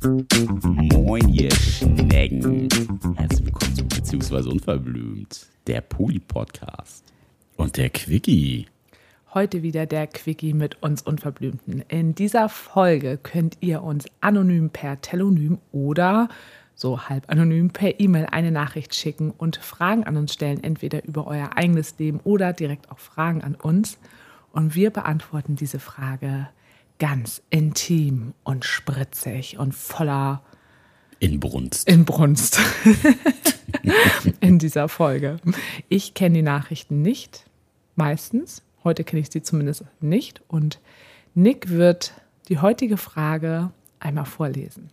Moin, ihr Schnecken. Herzlich willkommen zu Beziehungsweise Unverblümt, der Poli-Podcast. Und der Quickie. Heute wieder der Quickie mit uns Unverblümten. In dieser Folge könnt ihr uns anonym per Telonym oder so halb anonym per E-Mail eine Nachricht schicken und Fragen an uns stellen, entweder über euer eigenes Leben oder direkt auch Fragen an uns. Und wir beantworten diese Frage ganz intim und spritzig und voller Inbrunst. Inbrunst in dieser Folge. Ich kenne die Nachrichten nicht, meistens. Heute kenne ich sie zumindest nicht. Und Nick wird die heutige Frage einmal vorlesen.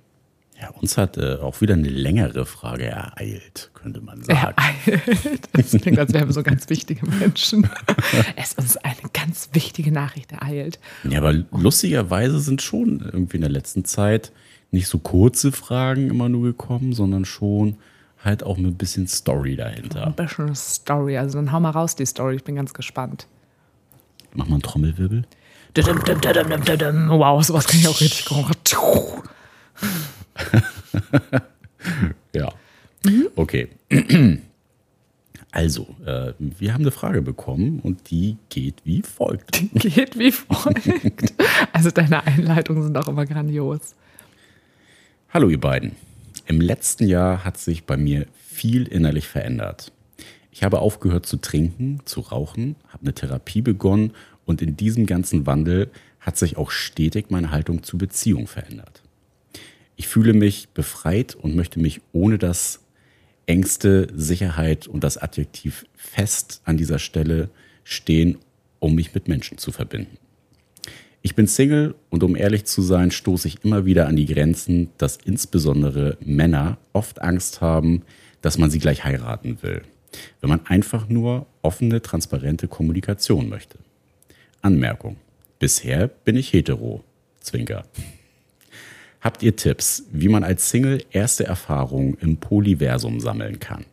Ja, uns hat äh, auch wieder eine längere Frage ereilt, könnte man sagen. Ereilt. Das klingt, als wären wir so ganz wichtige Menschen. es ist uns eine ganz wichtige Nachricht ereilt. Ja, aber lustigerweise sind schon irgendwie in der letzten Zeit nicht so kurze Fragen immer nur gekommen, sondern schon halt auch mit ein bisschen Story dahinter. Ein bisschen Story. Also dann hau mal raus die Story. Ich bin ganz gespannt. Mach mal einen Trommelwirbel. Wow, sowas kann ich auch richtig ja. Okay. Also, äh, wir haben eine Frage bekommen und die geht wie folgt. Geht wie folgt. Also deine Einleitungen sind auch immer grandios. Hallo ihr beiden. Im letzten Jahr hat sich bei mir viel innerlich verändert. Ich habe aufgehört zu trinken, zu rauchen, habe eine Therapie begonnen und in diesem ganzen Wandel hat sich auch stetig meine Haltung zur Beziehung verändert. Ich fühle mich befreit und möchte mich ohne das Ängste, Sicherheit und das Adjektiv fest an dieser Stelle stehen, um mich mit Menschen zu verbinden. Ich bin Single und um ehrlich zu sein, stoße ich immer wieder an die Grenzen, dass insbesondere Männer oft Angst haben, dass man sie gleich heiraten will, wenn man einfach nur offene, transparente Kommunikation möchte. Anmerkung. Bisher bin ich hetero. Zwinker. Habt ihr Tipps, wie man als Single erste Erfahrungen im Polyversum sammeln kann?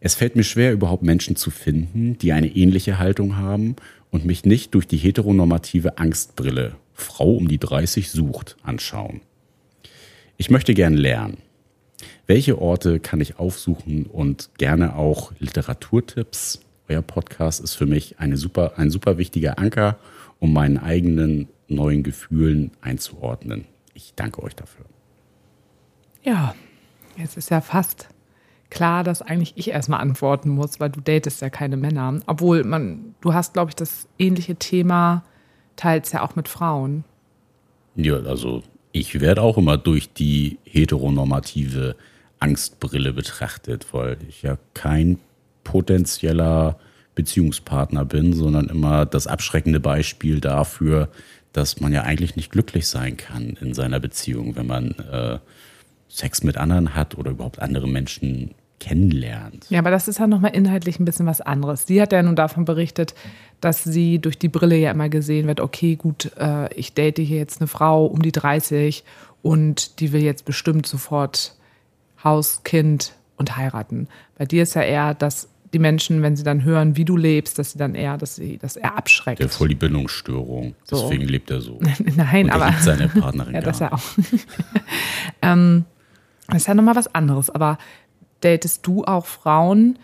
Es fällt mir schwer, überhaupt Menschen zu finden, die eine ähnliche Haltung haben und mich nicht durch die heteronormative Angstbrille Frau um die 30 sucht anschauen. Ich möchte gern lernen. Welche Orte kann ich aufsuchen und gerne auch Literaturtipps? Euer Podcast ist für mich eine super, ein super wichtiger Anker, um meinen eigenen neuen Gefühlen einzuordnen. Ich danke euch dafür. Ja, jetzt ist ja fast klar, dass eigentlich ich erstmal antworten muss, weil du datest ja keine Männer. Obwohl man, du hast, glaube ich, das ähnliche Thema teils ja auch mit Frauen. Ja, also ich werde auch immer durch die heteronormative Angstbrille betrachtet, weil ich ja kein potenzieller Beziehungspartner bin, sondern immer das abschreckende Beispiel dafür, dass man ja eigentlich nicht glücklich sein kann in seiner Beziehung, wenn man äh, Sex mit anderen hat oder überhaupt andere Menschen kennenlernt. Ja, aber das ist ja nochmal inhaltlich ein bisschen was anderes. Sie hat ja nun davon berichtet, dass sie durch die Brille ja immer gesehen wird, okay, gut, äh, ich date hier jetzt eine Frau um die 30 und die will jetzt bestimmt sofort Haus, Kind und heiraten. Bei dir ist ja eher, dass die Menschen, wenn sie dann hören, wie du lebst, dass sie dann eher, dass sie, dass er abschreckt. Der voll die Bindungsstörung. So. Deswegen lebt er so. Nein, Und aber. liebt seine Partnerin ja, das ja auch. ähm, das ist ja nochmal was anderes. Aber datest du auch Frauen,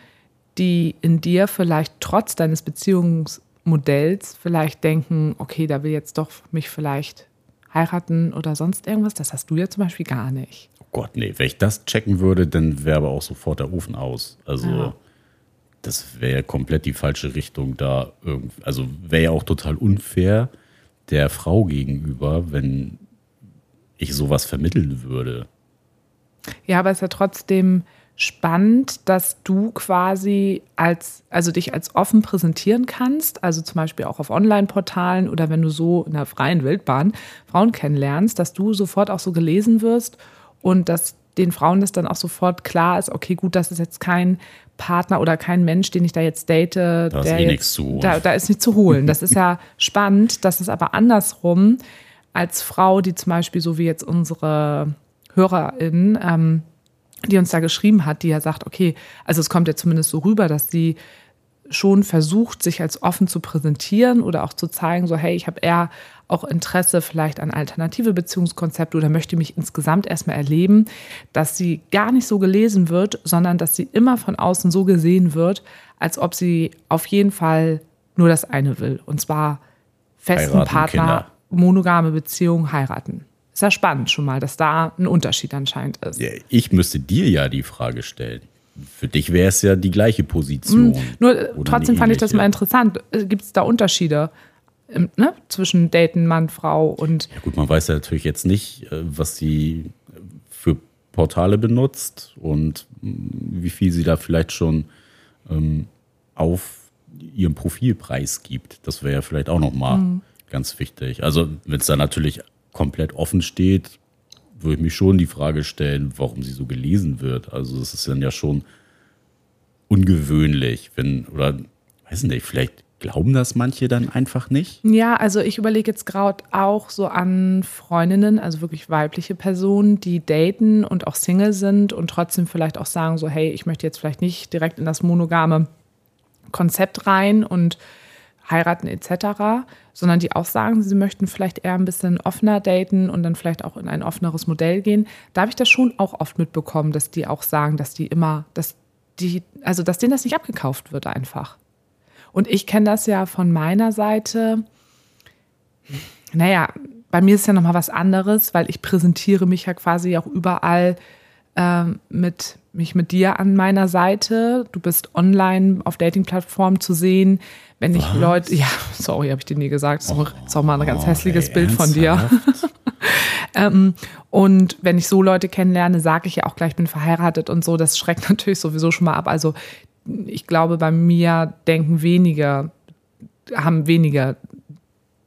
die in dir vielleicht trotz deines Beziehungsmodells vielleicht denken, okay, da will jetzt doch mich vielleicht heiraten oder sonst irgendwas? Das hast du ja zum Beispiel gar nicht. Oh Gott, nee. Wenn ich das checken würde, dann wäre aber auch sofort der Ofen aus. Also. Ja. Das wäre komplett die falsche Richtung da. Also wäre ja auch total unfair der Frau gegenüber, wenn ich sowas vermitteln würde. Ja, aber es ist ja trotzdem spannend, dass du quasi als, also dich als offen präsentieren kannst, also zum Beispiel auch auf Online-Portalen oder wenn du so in der freien Wildbahn Frauen kennenlernst, dass du sofort auch so gelesen wirst und dass den Frauen das dann auch sofort klar ist, okay, gut, das ist jetzt kein Partner oder kein Mensch, den ich da jetzt date. Da ist der eh jetzt, nichts zu holen. Da, da ist nichts zu holen. Das ist ja spannend, dass es aber andersrum als Frau, die zum Beispiel so wie jetzt unsere HörerInnen, ähm, die uns da geschrieben hat, die ja sagt, okay, also es kommt ja zumindest so rüber, dass sie schon versucht, sich als offen zu präsentieren oder auch zu zeigen, so hey, ich habe eher auch Interesse vielleicht an alternative Beziehungskonzepte oder möchte mich insgesamt erstmal erleben, dass sie gar nicht so gelesen wird, sondern dass sie immer von außen so gesehen wird, als ob sie auf jeden Fall nur das eine will. Und zwar festen Heiraten, Partner, Kinder. monogame Beziehung, heiraten. Ist ja spannend schon mal, dass da ein Unterschied anscheinend ist. Ja, Ich müsste dir ja die Frage stellen. Für dich wäre es ja die gleiche Position. Nur äh, trotzdem fand ich das mal interessant. Gibt es da Unterschiede im, ne? zwischen Daten, Mann, Frau und Ja, gut, man weiß ja natürlich jetzt nicht, äh, was sie für Portale benutzt und mh, wie viel sie da vielleicht schon ähm, auf ihrem Profilpreis gibt. Das wäre ja vielleicht auch nochmal Mhm. ganz wichtig. Also, wenn es da natürlich komplett offen steht, würde ich mich schon die Frage stellen, warum sie so gelesen wird. Also, das ist dann ja schon ungewöhnlich, wenn, oder weiß nicht, vielleicht glauben das manche dann einfach nicht. Ja, also ich überlege jetzt gerade auch so an Freundinnen, also wirklich weibliche Personen, die daten und auch Single sind und trotzdem vielleicht auch sagen so, hey, ich möchte jetzt vielleicht nicht direkt in das monogame Konzept rein und heiraten etc., sondern die auch sagen, sie möchten vielleicht eher ein bisschen offener daten und dann vielleicht auch in ein offeneres Modell gehen. Da habe ich das schon auch oft mitbekommen, dass die auch sagen, dass die immer, dass die, also dass denen das nicht abgekauft wird einfach. Und ich kenne das ja von meiner Seite. Naja, bei mir ist ja nochmal was anderes, weil ich präsentiere mich ja quasi auch überall mit mich mit dir an meiner Seite. Du bist online auf Dating-Plattformen zu sehen. Wenn ich Leute, ja, sorry, habe ich dir nie gesagt. Das ist auch- ist auch mal ein ganz hässliches ey, Bild von dir. Ähm, und wenn ich so Leute kennenlerne, sage ich ja auch gleich, ich bin verheiratet und so. Das schreckt natürlich sowieso schon mal ab. Also ich glaube, bei mir denken weniger, haben weniger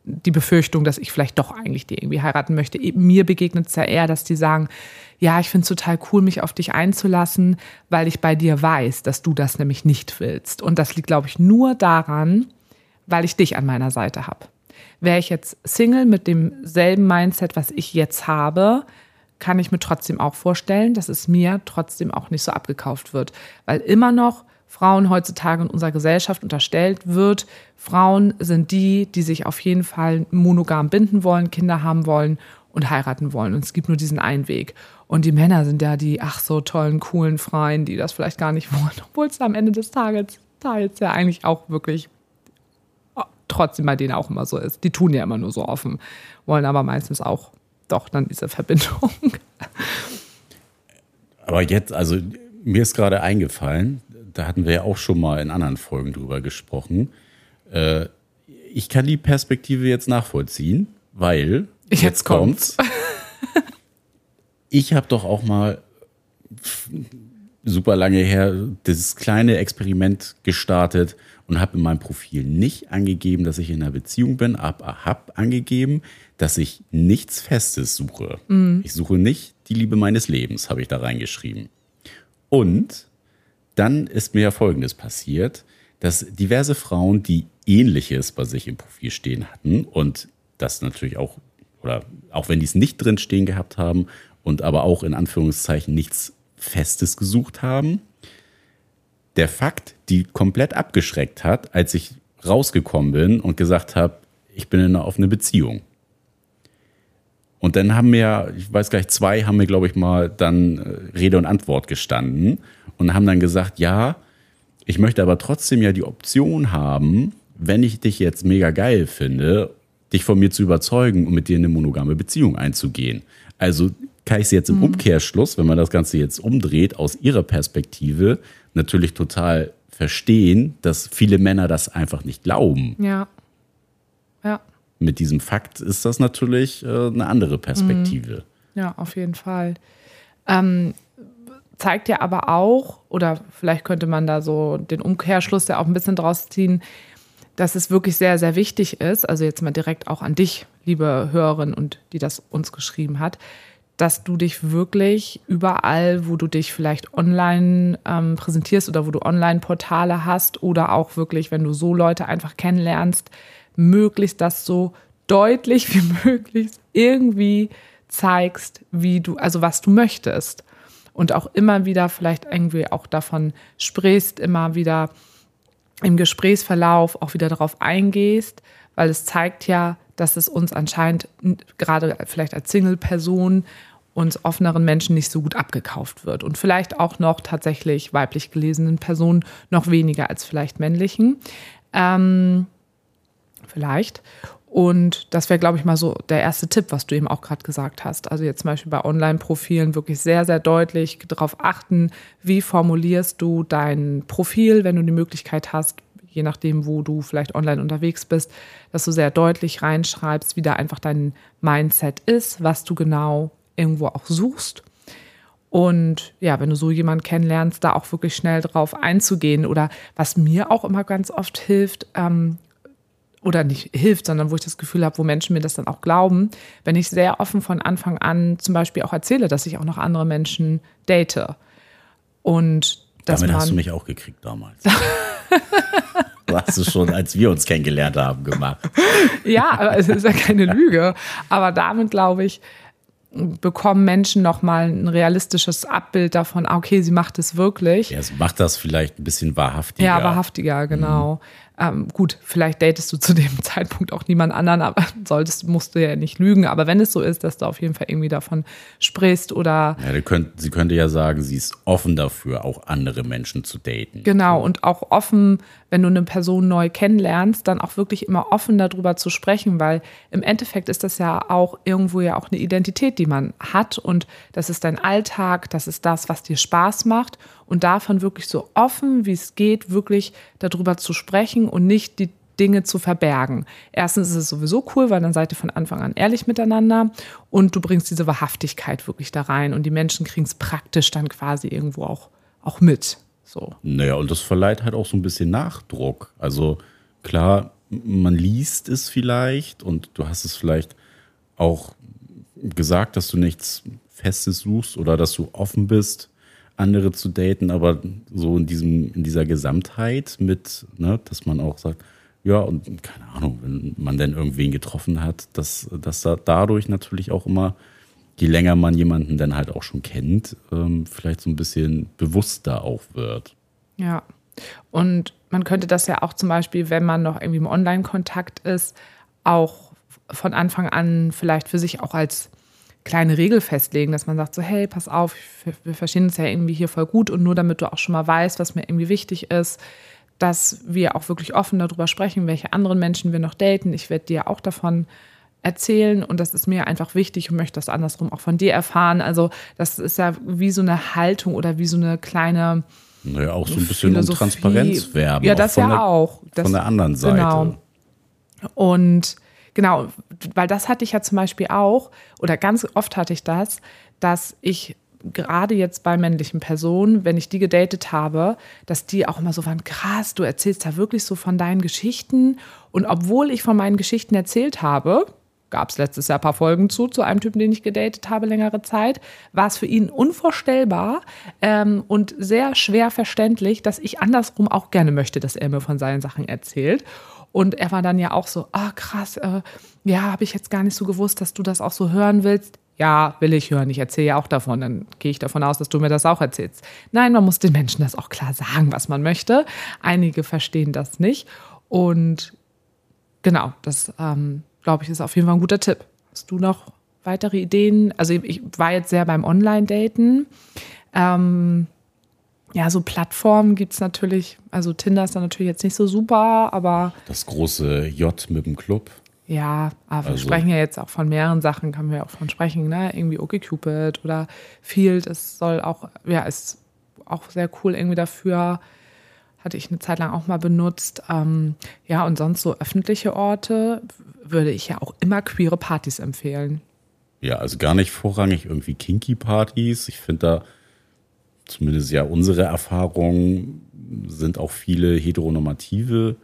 die Befürchtung, dass ich vielleicht doch eigentlich die irgendwie heiraten möchte. Mir begegnet es ja eher, dass die sagen, ja, ich finde es total cool, mich auf dich einzulassen, weil ich bei dir weiß, dass du das nämlich nicht willst. Und das liegt, glaube ich, nur daran, weil ich dich an meiner Seite habe. Wäre ich jetzt Single mit demselben Mindset, was ich jetzt habe, kann ich mir trotzdem auch vorstellen, dass es mir trotzdem auch nicht so abgekauft wird. Weil immer noch Frauen heutzutage in unserer Gesellschaft unterstellt wird, Frauen sind die, die sich auf jeden Fall monogam binden wollen, Kinder haben wollen und heiraten wollen. Und es gibt nur diesen einen Weg. Und die Männer sind ja die, ach so tollen, coolen Freien, die das vielleicht gar nicht wollen, obwohl es am Ende des Tages, Tages ja eigentlich auch wirklich trotzdem bei denen auch immer so ist. Die tun ja immer nur so offen, wollen aber meistens auch doch dann diese Verbindung. Aber jetzt, also mir ist gerade eingefallen, da hatten wir ja auch schon mal in anderen Folgen drüber gesprochen. Äh, ich kann die Perspektive jetzt nachvollziehen, weil Jetzt kommt's. ich habe doch auch mal super lange her dieses kleine Experiment gestartet und habe in meinem Profil nicht angegeben, dass ich in einer Beziehung bin, aber habe angegeben, dass ich nichts Festes suche. Ich suche nicht die Liebe meines Lebens, habe ich da reingeschrieben. Und dann ist mir Folgendes passiert, dass diverse Frauen, die Ähnliches bei sich im Profil stehen hatten und das natürlich auch, oder auch wenn die es nicht drin stehen gehabt haben und aber auch in Anführungszeichen nichts Festes gesucht haben, der Fakt, die komplett abgeschreckt hat, als ich rausgekommen bin und gesagt habe, ich bin in einer offenen Beziehung. Und dann haben mir, ich weiß gar nicht, zwei haben mir, glaube ich, mal dann äh, Rede und Antwort gestanden und haben dann gesagt, ja, ich möchte aber trotzdem ja die Option haben, wenn ich dich jetzt mega geil finde, dich von mir zu überzeugen und mit dir in eine monogame Beziehung einzugehen. Also kann ich sie jetzt im Umkehrschluss, wenn man das Ganze jetzt umdreht, aus ihrer Perspektive natürlich total verstehen, dass viele Männer das einfach nicht glauben. Ja. Ja. Mit diesem Fakt ist das natürlich äh, eine andere Perspektive. Ja, auf jeden Fall. Ähm, zeigt ja aber auch, oder vielleicht könnte man da so den Umkehrschluss ja auch ein bisschen draus ziehen, dass es wirklich sehr, sehr wichtig ist, also jetzt mal direkt auch an dich, liebe Hörerin und die das uns geschrieben hat, dass du dich wirklich überall, wo du dich vielleicht online ähm, präsentierst oder wo du Online-Portale hast oder auch wirklich, wenn du so Leute einfach kennenlernst, möglichst das so deutlich wie möglich irgendwie zeigst, wie du, also was du möchtest. Und auch immer wieder vielleicht irgendwie auch davon sprichst, immer wieder im Gesprächsverlauf auch wieder darauf eingehst, weil es zeigt ja, dass es uns anscheinend gerade vielleicht als Single-Person uns offeneren Menschen nicht so gut abgekauft wird und vielleicht auch noch tatsächlich weiblich gelesenen Personen noch weniger als vielleicht männlichen. Ähm, vielleicht. Und das wäre, glaube ich, mal so der erste Tipp, was du eben auch gerade gesagt hast. Also jetzt zum Beispiel bei Online-Profilen wirklich sehr, sehr deutlich darauf achten, wie formulierst du dein Profil, wenn du die Möglichkeit hast, je nachdem, wo du vielleicht online unterwegs bist, dass du sehr deutlich reinschreibst, wie da einfach dein Mindset ist, was du genau irgendwo auch suchst. Und ja, wenn du so jemanden kennenlernst, da auch wirklich schnell drauf einzugehen. Oder was mir auch immer ganz oft hilft, ähm, oder nicht hilft, sondern wo ich das Gefühl habe, wo Menschen mir das dann auch glauben, wenn ich sehr offen von Anfang an zum Beispiel auch erzähle, dass ich auch noch andere Menschen date. Und dass Damit man hast du mich auch gekriegt damals. du hast es schon, als wir uns kennengelernt haben, gemacht. ja, aber es ist ja keine Lüge. Aber damit, glaube ich, bekommen Menschen nochmal ein realistisches Abbild davon, ah, okay, sie macht es wirklich. Ja, sie macht das vielleicht ein bisschen wahrhaftiger. Ja, wahrhaftiger, genau. Ähm, gut, vielleicht datest du zu dem Zeitpunkt auch niemand anderen, aber solltest, musst du ja nicht lügen. Aber wenn es so ist, dass du auf jeden Fall irgendwie davon sprichst oder. Ja, könnt, sie könnte ja sagen, sie ist offen dafür, auch andere Menschen zu daten. Genau, und auch offen, wenn du eine Person neu kennenlernst, dann auch wirklich immer offen darüber zu sprechen, weil im Endeffekt ist das ja auch irgendwo ja auch eine Identität, die man hat und das ist dein Alltag, das ist das, was dir Spaß macht und davon wirklich so offen, wie es geht, wirklich darüber zu sprechen und nicht die Dinge zu verbergen. Erstens ist es sowieso cool, weil dann seid ihr von Anfang an ehrlich miteinander und du bringst diese Wahrhaftigkeit wirklich da rein und die Menschen kriegen es praktisch dann quasi irgendwo auch, auch mit. So. Naja, und das verleiht halt auch so ein bisschen Nachdruck. Also klar, man liest es vielleicht und du hast es vielleicht auch gesagt, dass du nichts Festes suchst oder dass du offen bist andere zu daten, aber so in diesem, in dieser Gesamtheit mit, ne, dass man auch sagt, ja, und keine Ahnung, wenn man dann irgendwen getroffen hat, dass, dass da dadurch natürlich auch immer, je länger man jemanden dann halt auch schon kennt, ähm, vielleicht so ein bisschen bewusster auch wird. Ja. Und man könnte das ja auch zum Beispiel, wenn man noch irgendwie im Online-Kontakt ist, auch von Anfang an vielleicht für sich auch als kleine Regel festlegen, dass man sagt so, hey, pass auf, wir verstehen uns ja irgendwie hier voll gut und nur damit du auch schon mal weißt, was mir irgendwie wichtig ist, dass wir auch wirklich offen darüber sprechen, welche anderen Menschen wir noch daten. Ich werde dir auch davon erzählen und das ist mir einfach wichtig und möchte das andersrum auch von dir erfahren. Also das ist ja wie so eine Haltung oder wie so eine kleine naja, auch so ein bisschen Philosophie. um Transparenz werben. Ja, das ja der, auch. Das, von der anderen Seite. Genau. Und Genau, weil das hatte ich ja zum Beispiel auch, oder ganz oft hatte ich das, dass ich gerade jetzt bei männlichen Personen, wenn ich die gedatet habe, dass die auch immer so waren, krass, du erzählst da wirklich so von deinen Geschichten. Und obwohl ich von meinen Geschichten erzählt habe, gab es letztes Jahr ein paar Folgen zu, zu einem Typen, den ich gedatet habe, längere Zeit, war es für ihn unvorstellbar ähm, und sehr schwer verständlich, dass ich andersrum auch gerne möchte, dass er mir von seinen Sachen erzählt. Und er war dann ja auch so, ah krass, äh, ja, habe ich jetzt gar nicht so gewusst, dass du das auch so hören willst. Ja, will ich hören. Ich erzähle ja auch davon. Dann gehe ich davon aus, dass du mir das auch erzählst. Nein, man muss den Menschen das auch klar sagen, was man möchte. Einige verstehen das nicht. Und genau, das ähm, glaube ich ist auf jeden Fall ein guter Tipp. Hast du noch weitere Ideen? Also ich war jetzt sehr beim Online-Daten. Ähm, ja, so Plattformen gibt es natürlich. Also Tinder ist dann natürlich jetzt nicht so super, aber. Das große J mit dem Club. Ja, aber wir also. sprechen ja jetzt auch von mehreren Sachen, kann man ja auch von sprechen, ne? Irgendwie OkCupid oder Field. Es soll auch, ja, ist auch sehr cool irgendwie dafür. Hatte ich eine Zeit lang auch mal benutzt. Ähm, ja, und sonst so öffentliche Orte würde ich ja auch immer queere Partys empfehlen. Ja, also gar nicht vorrangig irgendwie Kinky-Partys. Ich finde da zumindest ja unsere Erfahrung, sind auch viele heteronormative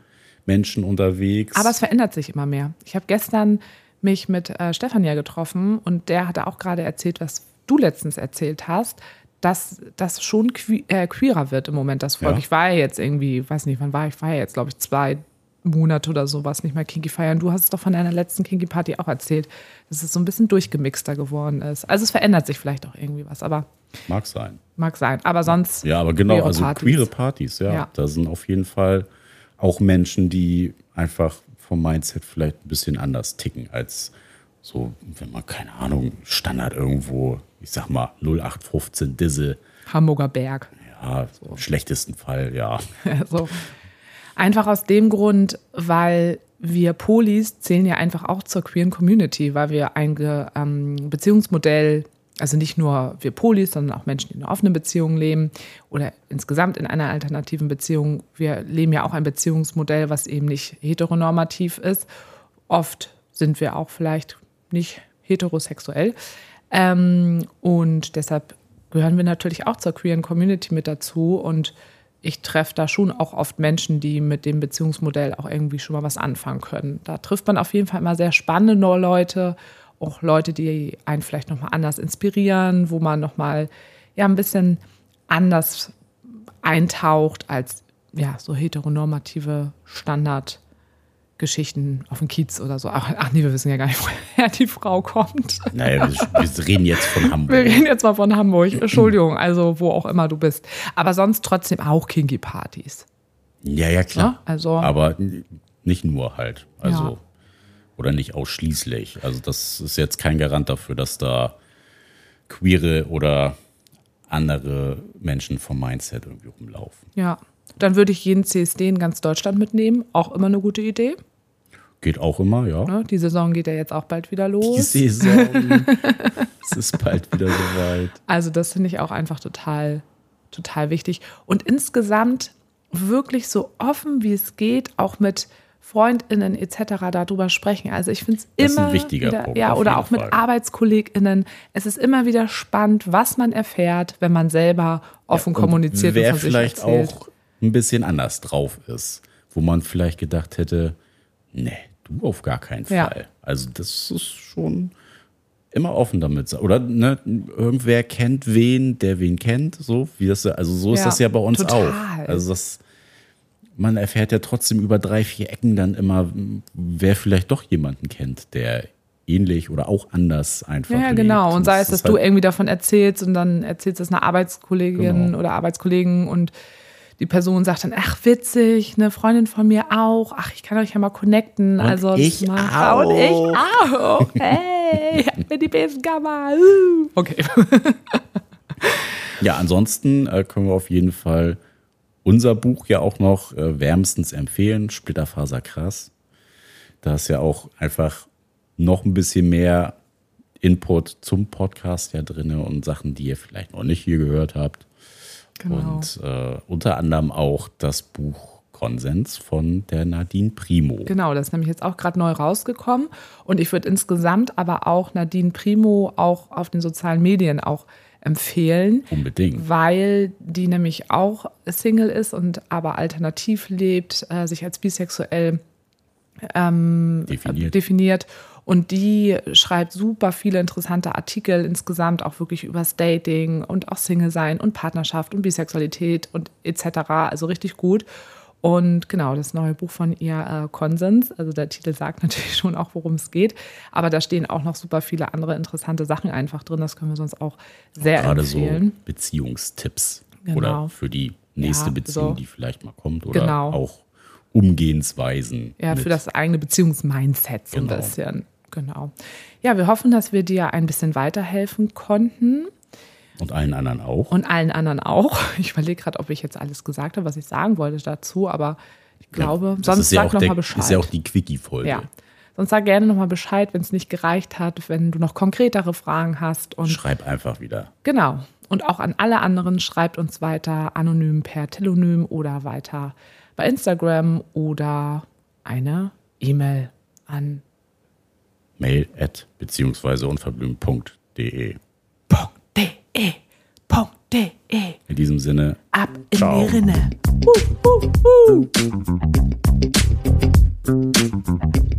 Menschen unterwegs. Aber es verändert sich immer mehr. Ich habe gestern mich mit äh, Stefania getroffen und der hatte auch gerade erzählt, was du letztens erzählt hast, dass das schon que äh, queerer wird im Moment, das Volk. Ja. Ich war ja jetzt irgendwie, weiß nicht, wann war ich, war ja jetzt, glaube ich, zwei Monate oder sowas nicht mehr Kinky feiern. Du hast es doch von deiner letzten Kinky Party auch erzählt, dass es so ein bisschen durchgemixter geworden ist. Also es verändert sich vielleicht auch irgendwie was, aber Mag sein. Mag sein. Aber sonst. Ja, aber genau, also Partys. queere Partys, ja, ja. Da sind auf jeden Fall auch Menschen, die einfach vom Mindset vielleicht ein bisschen anders ticken als so, wenn man, keine Ahnung, Standard irgendwo, ich sag mal, 0815 Disse. Hamburger Berg. Ja, so. im schlechtesten Fall, ja. so. Einfach aus dem Grund, weil wir Polis zählen ja einfach auch zur queeren Community, weil wir ein ähm, Beziehungsmodell, also nicht nur wir Polis, sondern auch Menschen, die in einer offenen Beziehung leben oder insgesamt in einer alternativen Beziehung. Wir leben ja auch ein Beziehungsmodell, was eben nicht heteronormativ ist. Oft sind wir auch vielleicht nicht heterosexuell. Ähm, und deshalb gehören wir natürlich auch zur queeren Community mit dazu. Und ich treffe da schon auch oft Menschen, die mit dem Beziehungsmodell auch irgendwie schon mal was anfangen können. Da trifft man auf jeden Fall immer sehr spannende Leute, auch Leute, die einen vielleicht nochmal anders inspirieren, wo man nochmal ja ein bisschen anders eintaucht als ja so heteronormative Standard. Geschichten auf dem Kiez oder so. Ach, ach nee, wir wissen ja gar nicht, woher die Frau kommt. Naja, wir, wir reden jetzt von Hamburg. Wir reden jetzt mal von Hamburg. Entschuldigung, also wo auch immer du bist. Aber sonst trotzdem auch Kinky-Partys. Ja, ja, klar. Ja, also, Aber nicht nur halt. Also, Ja. oder nicht ausschließlich. Also, das ist jetzt kein Garant dafür, dass da queere oder andere Menschen vom Mindset irgendwie rumlaufen. ja. Dann würde ich jeden CSD in ganz Deutschland mitnehmen. Auch immer eine gute Idee. Geht auch immer, ja. Ne? Die Saison geht ja jetzt auch bald wieder Die los. Saison. es ist bald wieder soweit. Also das finde ich auch einfach total, total wichtig. Und insgesamt wirklich so offen, wie es geht, auch mit FreundInnen etc. darüber sprechen. Also ich finde es Das ist ein immer wichtiger wieder, Punkt, ja, oder auch mit Fall. ArbeitskollegInnen. Es ist immer wieder spannend, was man erfährt, wenn man selber offen Und kommuniziert Wer und von vielleicht sich erzählt. auch ein bisschen anders drauf ist, wo man vielleicht gedacht hätte, nee, du auf gar keinen Ja. Fall. Also das ist schon immer offen damit. sein. Oder ne, irgendwer kennt wen, der wen kennt, so wie das also so ist Ja, das ja bei uns total. auch. Also das man erfährt ja trotzdem über drei, vier Ecken dann immer, wer vielleicht doch jemanden kennt, der ähnlich oder auch anders einfach Ja, ja, lebt. genau. Und sei es, das dass ist du halt- irgendwie davon erzählst und dann erzählst es einer Arbeitskollegin Genau. oder Arbeitskollegen und die Person sagt dann, ach witzig, eine Freundin von mir auch, ach ich kann euch ja mal connecten. also das ich macht- Und ich auch. Hey, ich bin die Besenkammer. Uh. Okay. Ja, ansonsten äh, können wir auf jeden Fall unser Buch ja auch noch äh, wärmstens empfehlen, Splitterfaser krass. Da ist ja auch einfach noch ein bisschen mehr Input zum Podcast ja drin und Sachen, die ihr vielleicht noch nicht hier gehört habt. Genau. Und äh, unter anderem auch das Buch Konsens von der Nadine Primo. Genau, das ist nämlich jetzt auch gerade neu rausgekommen. Und ich würde insgesamt aber auch Nadine Primo auch auf den sozialen Medien auch empfehlen. Unbedingt. weil die nämlich auch Single ist und aber alternativ lebt, äh, sich als bisexuell ähm, Definiert. definiert. Und die schreibt super viele interessante Artikel insgesamt, auch wirklich übers Dating und auch Single sein und Partnerschaft und Bisexualität und etc. Also richtig gut. Und genau, das neue Buch von ihr, äh, Konsens, also der Titel sagt natürlich schon auch, worum es geht, aber da stehen auch noch super viele andere interessante Sachen einfach drin. Das können wir sonst auch sehr Gerade so empfehlen. Beziehungstipps Genau. oder für die nächste Ja, Beziehung, so. die vielleicht mal kommt oder Genau. auch Umgehensweisen. Ja, für das eigene Beziehungsmindset so ein Genau. bisschen. Genau. Ja, wir hoffen, dass wir dir ein bisschen weiterhelfen konnten Und allen anderen auch. und allen anderen auch. Ich überlege gerade, ob ich jetzt alles gesagt habe, was ich sagen wollte dazu, aber ich glaube, Das sonst ja sag auch noch der, mal Bescheid. ist ja auch die Quickie-Folge. ja. Sonst sag gerne noch mal Bescheid, wenn es nicht gereicht hat, wenn du noch konkretere Fragen hast und Schreib einfach wieder. Genau. Und auch an alle anderen schreibt uns weiter anonym per Telonym oder weiter bei Instagram oder eine E-Mail an mail at beziehungsweise unverblümt.de. .de. .de. In diesem Sinne. Ab ciao. in die Rinne. Uh, uh, uh.